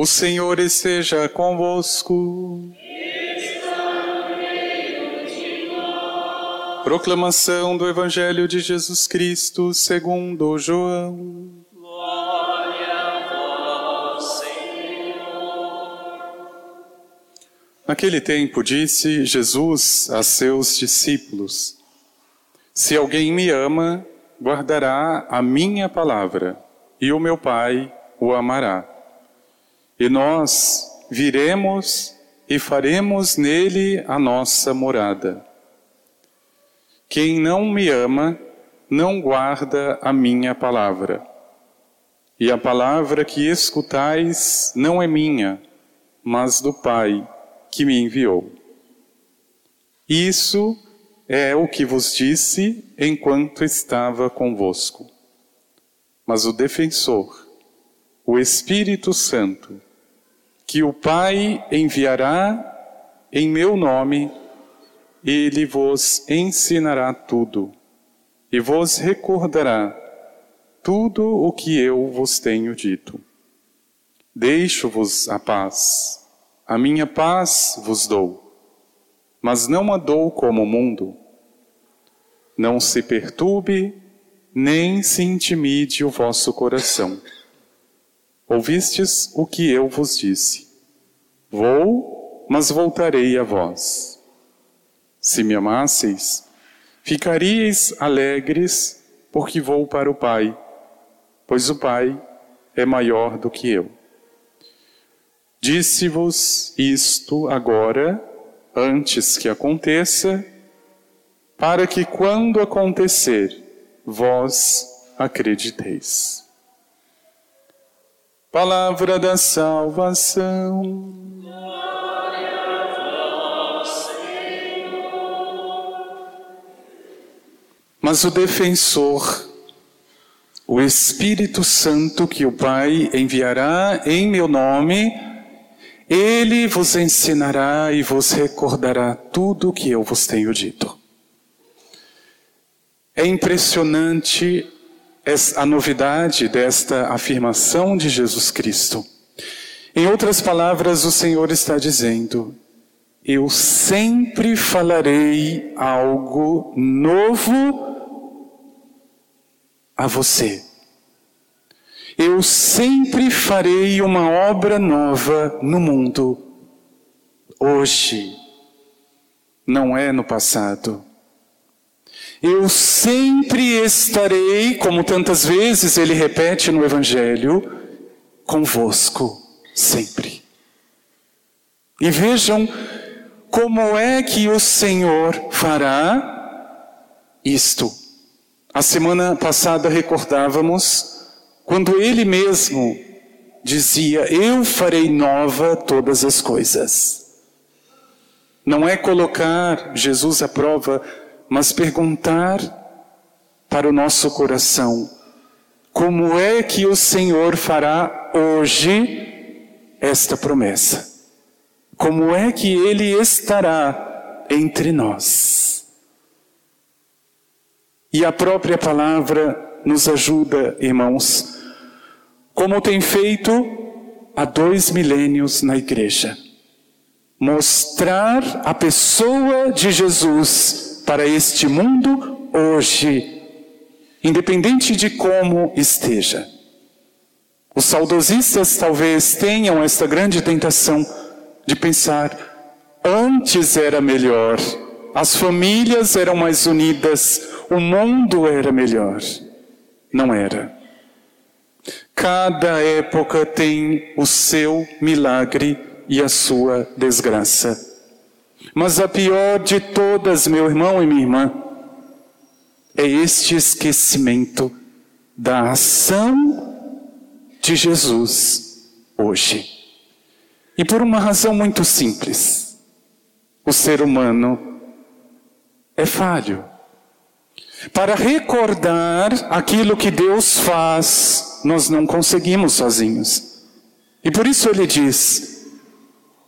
O Senhor esteja convosco. Proclamação do Evangelho de Jesus Cristo segundo João. Glória a vós, Senhor. Naquele tempo disse Jesus a seus discípulos: Se alguém me ama, guardará a minha palavra, e o meu Pai o amará. E nós viremos e faremos nele a nossa morada. Quem não me ama, não guarda a minha palavra. E a palavra que escutais não é minha, mas do Pai que me enviou. Isso é o que vos disse enquanto estava convosco. Mas o defensor, o Espírito Santo, que o Pai enviará em meu nome, ele vos ensinará tudo e vos recordará tudo o que eu vos tenho dito. Deixo-vos a paz, a minha paz vos dou, mas não a dou como o mundo. Não se perturbe, nem se intimide o vosso coração. Ouvistes o que eu vos disse. Vou, mas voltarei a vós. Se me amasseis, ficaríeis alegres, porque vou para o Pai, pois o Pai é maior do que eu. Disse-vos isto agora, antes que aconteça, para que quando acontecer, vós acrediteis. Palavra da salvação. Glória Senhor. Mas o defensor, o Espírito Santo que o Pai enviará em meu nome, ele vos ensinará e vos recordará tudo o que eu vos tenho dito. É impressionante a novidade desta afirmação de Jesus Cristo. Em outras palavras, o Senhor está dizendo: Eu sempre falarei algo novo a você. Eu sempre farei uma obra nova no mundo. Hoje, não é no passado. Eu sempre estarei, como tantas vezes ele repete no Evangelho, convosco, sempre. E vejam como é que o Senhor fará isto. A semana passada recordávamos quando ele mesmo dizia: Eu farei nova todas as coisas. Não é colocar Jesus à prova mas perguntar para o nosso coração: como é que o Senhor fará hoje esta promessa? Como é que Ele estará entre nós? E a própria palavra nos ajuda, irmãos, como tem feito há dois milênios na igreja. Mostrar a pessoa de Jesus para este mundo hoje, independente de como esteja. Os saudosistas talvez tenham esta grande tentação de pensar: antes era melhor, as famílias eram mais unidas, o mundo era melhor. Não era. Cada época tem o seu milagre e a sua desgraça. Mas a pior de todas, meu irmão e minha irmã, é este esquecimento da ação de Jesus hoje. E por uma razão muito simples: o ser humano é falho. Para recordar aquilo que Deus faz, nós não conseguimos sozinhos. E por isso ele diz: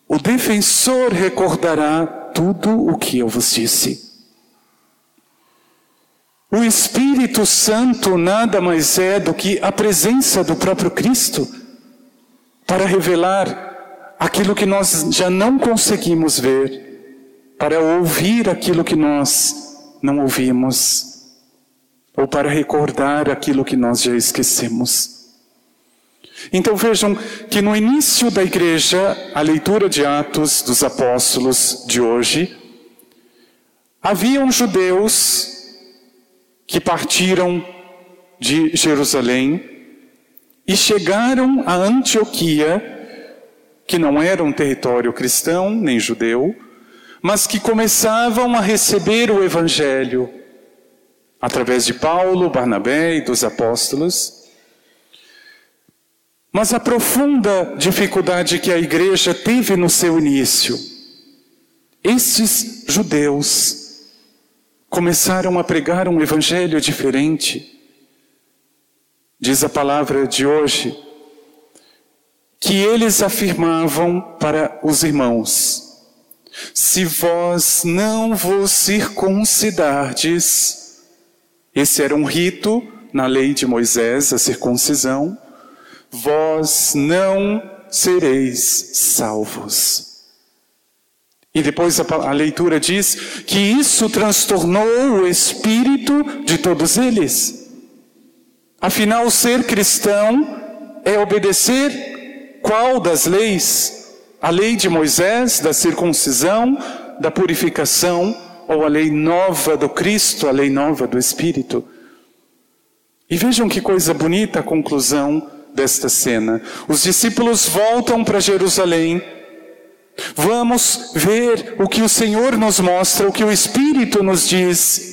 o defensor recordará tudo o que eu vos disse. O Espírito Santo nada mais é do que a presença do próprio Cristo para revelar aquilo que nós já não conseguimos ver, para ouvir aquilo que nós não ouvimos, ou para recordar aquilo que nós já esquecemos. Então vejam que no início da igreja, a leitura de Atos dos Apóstolos de hoje, haviam judeus que partiram de Jerusalém e chegaram a Antioquia, que não era um território cristão nem judeu, mas que começavam a receber o evangelho através de Paulo, Barnabé e dos apóstolos. Mas a profunda dificuldade que a igreja teve no seu início, esses judeus começaram a pregar um evangelho diferente. Diz a palavra de hoje que eles afirmavam para os irmãos: se vós não vos circuncidardes, esse era um rito na lei de Moisés, a circuncisão vós não sereis salvos. E depois a, a, leitura diz que isso transtornou o espírito de todos eles. Afinal, ser cristão é obedecer qual das leis? A lei de Moisés, da circuncisão, da purificação, ou a lei nova do Cristo, a lei nova do Espírito? E vejam que coisa bonita a conclusão desta cena. Os discípulos voltam para Jerusalém. Vamos ver o que o Senhor nos mostra, o que o Espírito nos diz.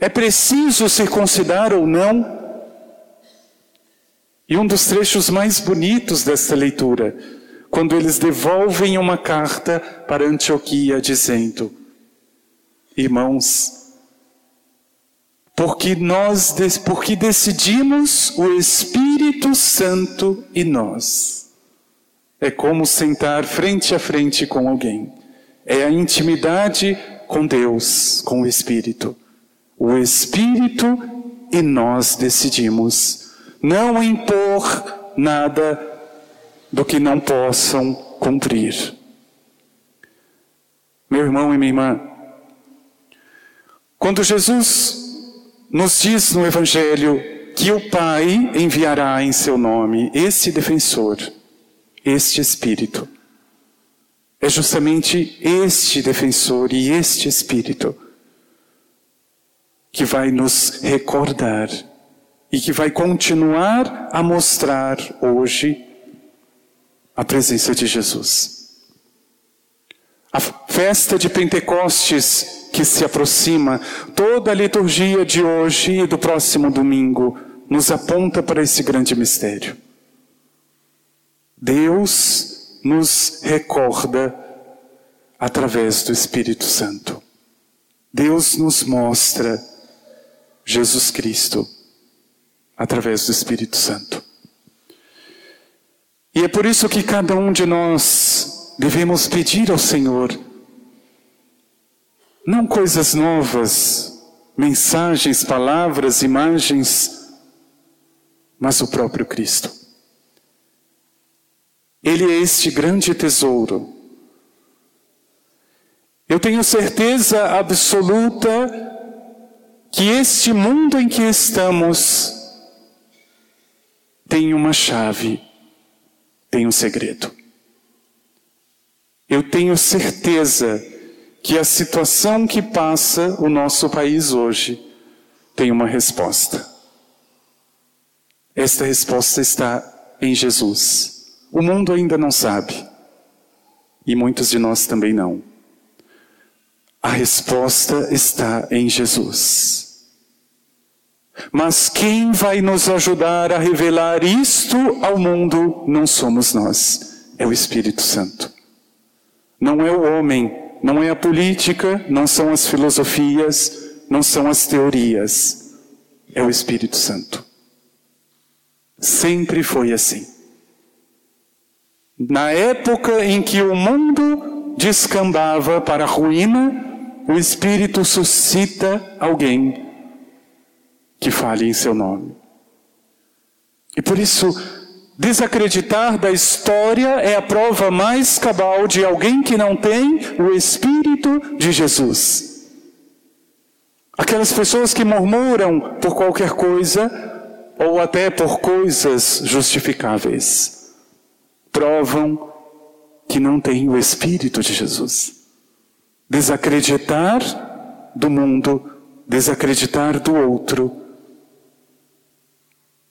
É preciso circuncidar ou não? E um dos trechos mais bonitos desta leitura, quando eles devolvem uma carta para Antioquia dizendo: Irmãos, porque nós porque decidimos o Espírito Santo e nós. É como sentar frente a frente com alguém. É a intimidade com Deus, com o Espírito. O Espírito e nós decidimos não impor nada do que não possam cumprir. Meu irmão e minha irmã, quando Jesus nos diz no Evangelho que o Pai enviará em seu nome esse defensor, este Espírito. É justamente este defensor e este Espírito que vai nos recordar e que vai continuar a mostrar hoje a presença de Jesus. A festa de Pentecostes que se aproxima, toda a liturgia de hoje e do próximo domingo nos aponta para esse grande mistério. Deus nos recorda através do Espírito Santo. Deus nos mostra Jesus Cristo através do Espírito Santo. E é por isso que cada um de nós devemos pedir ao Senhor não coisas novas, mensagens, palavras, imagens, mas o próprio Cristo. Ele é este grande tesouro. Eu tenho certeza absoluta que este mundo em que estamos tem uma chave, tem um segredo. Eu tenho certeza que a situação que passa o nosso país hoje tem uma resposta. Esta resposta está em Jesus. O mundo ainda não sabe. E muitos de nós também não. A resposta está em Jesus. Mas quem vai nos ajudar a revelar isto ao mundo não somos nós, é o Espírito Santo. Não é o homem não é a política, não são as filosofias, não são as teorias. É o Espírito Santo. Sempre foi assim. Na época em que o mundo descambava para a ruína, o Espírito suscita alguém que fale em seu nome. E por isso, Desacreditar da história é a prova mais cabal de alguém que não tem o Espírito de Jesus. Aquelas pessoas que murmuram por qualquer coisa ou até por coisas justificáveis, provam que não têm o Espírito de Jesus. Desacreditar do mundo, desacreditar do outro,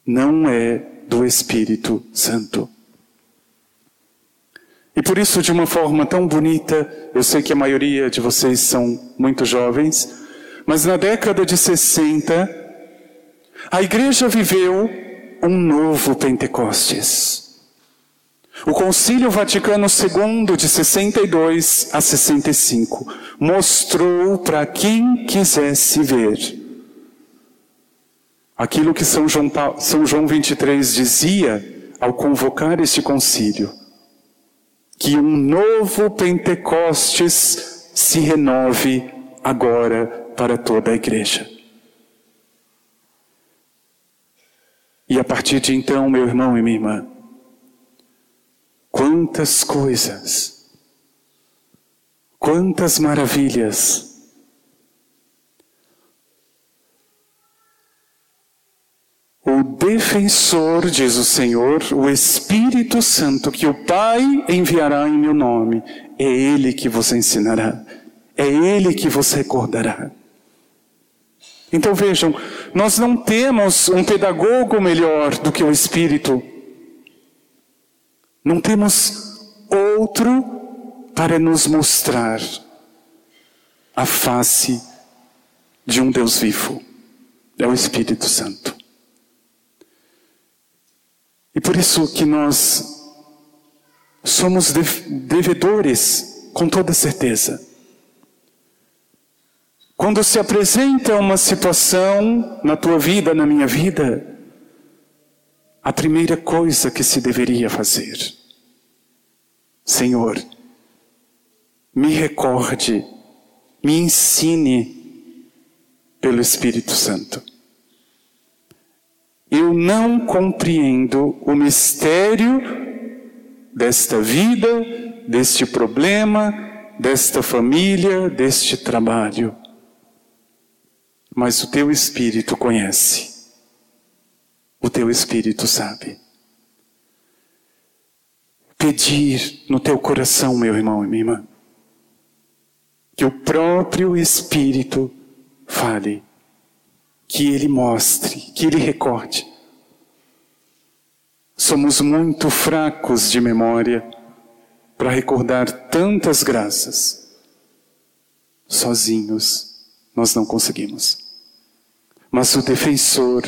não é do Espírito Santo. E por isso, de uma forma tão bonita, eu sei que a maioria de vocês são muito jovens, mas na década de 60, a igreja viveu um novo Pentecostes. O Concílio Vaticano II, de 62 a 65, mostrou para quem quisesse ver aquilo que São João, São João 23 dizia ao convocar este concílio: que um novo Pentecostes se renove agora para toda a igreja. E a partir de então, meu irmão e minha irmã, quantas coisas, quantas maravilhas, O defensor, diz o Senhor, o Espírito Santo, que o Pai enviará em meu nome, é Ele que vos ensinará, é Ele que vos recordará. Então vejam, nós não temos um pedagogo melhor do que o Espírito. Não temos outro para nos mostrar a face de um Deus vivo. É o Espírito Santo. E por isso que nós somos devedores, com toda certeza quando se apresenta uma situação na tua vida, na minha vida, a primeira coisa que se deveria fazer, Senhor, me recorde, me ensine pelo Espírito Santo. Eu não compreendo o mistério desta vida, deste problema, desta família, deste trabalho mas o teu espírito conhece. O teu espírito sabe. Pedir no teu coração, meu irmão e minha irmã, que o próprio Espírito fale, que ele mostre, que ele recorde. Somos muito fracos de memória para recordar tantas graças. Sozinhos nós não conseguimos mas o defensor,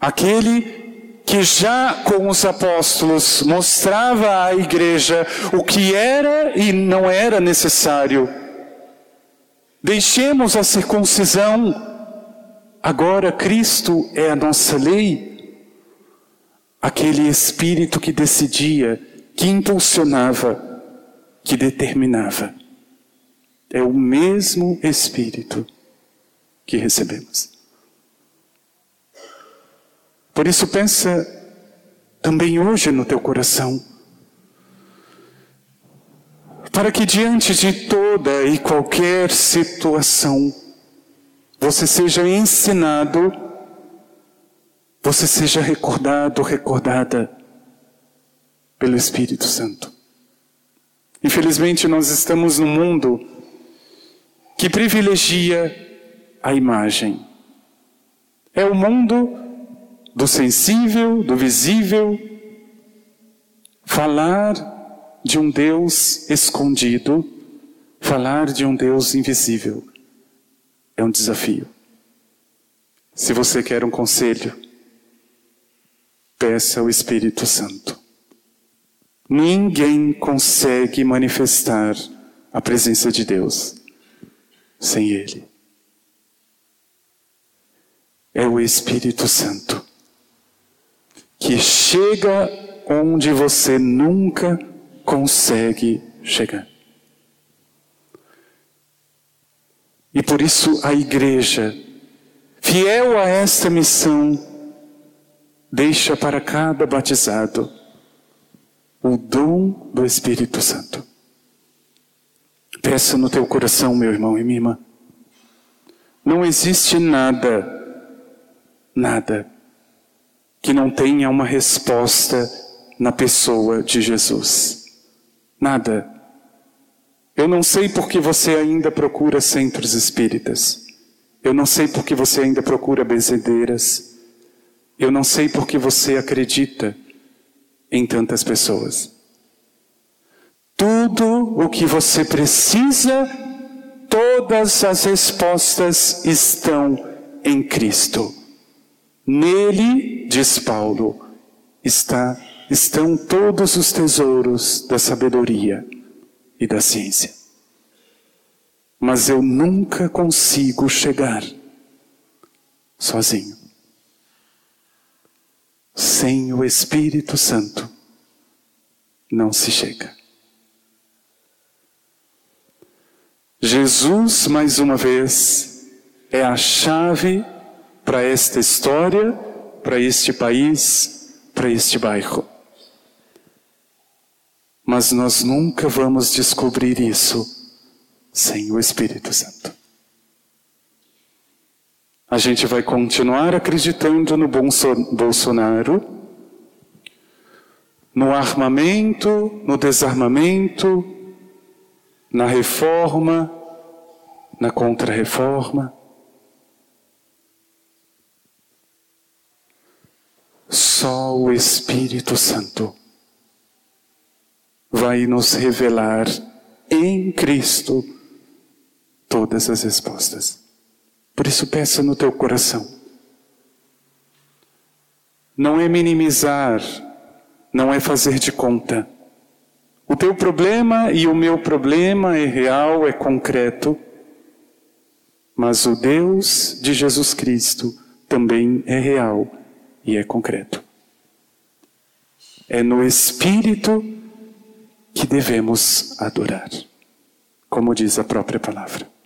aquele que já com os apóstolos mostrava à igreja o que era e não era necessário. Deixemos a circuncisão, agora Cristo é a nossa lei. Aquele espírito que decidia, que impulsionava, que determinava. É o mesmo espírito que recebemos. Por isso pensa também hoje no teu coração. Para que diante de toda e qualquer situação, você seja ensinado, você seja recordado, recordada pelo Espírito Santo. Infelizmente, nós estamos num mundo que privilegia a imagem. É o mundo do sensível, do visível, falar de um Deus escondido, falar de um Deus invisível. É um desafio. Se você quer um conselho, peça ao Espírito Santo. Ninguém consegue manifestar a presença de Deus sem Ele. É o Espírito Santo que chega onde você nunca consegue chegar. E por isso a igreja, fiel a esta missão, deixa para cada batizado o dom do Espírito Santo. Peça no teu coração, meu irmão e minha irmã. Não existe nada, nada, que não tenha uma resposta na pessoa de Jesus. Nada. Eu não sei por que você ainda procura centros espíritas. Eu não sei por que você ainda procura benzedeiras. Eu não sei por que você acredita em tantas pessoas. Tudo o que você precisa, todas as respostas estão em Cristo. Nele, diz Paulo, está, estão todos os tesouros da sabedoria e da ciência. Mas eu nunca consigo chegar sozinho. Sem o Espírito Santo, não se chega. Jesus, mais uma vez, é a chave para esta história, para este país, para este bairro. Mas nós nunca vamos descobrir isso sem o Espírito Santo. A gente vai continuar acreditando no Bolsonaro, no armamento, no desarmamento, na reforma, na contra-reforma. Só o Espírito Santo vai nos revelar em Cristo todas as respostas. Por isso, peça no teu coração. Não é minimizar, não é fazer de conta. O teu problema e o meu problema é real, é concreto, mas o Deus de Jesus Cristo também é real e é concreto. É no Espírito que devemos adorar, como diz a própria palavra.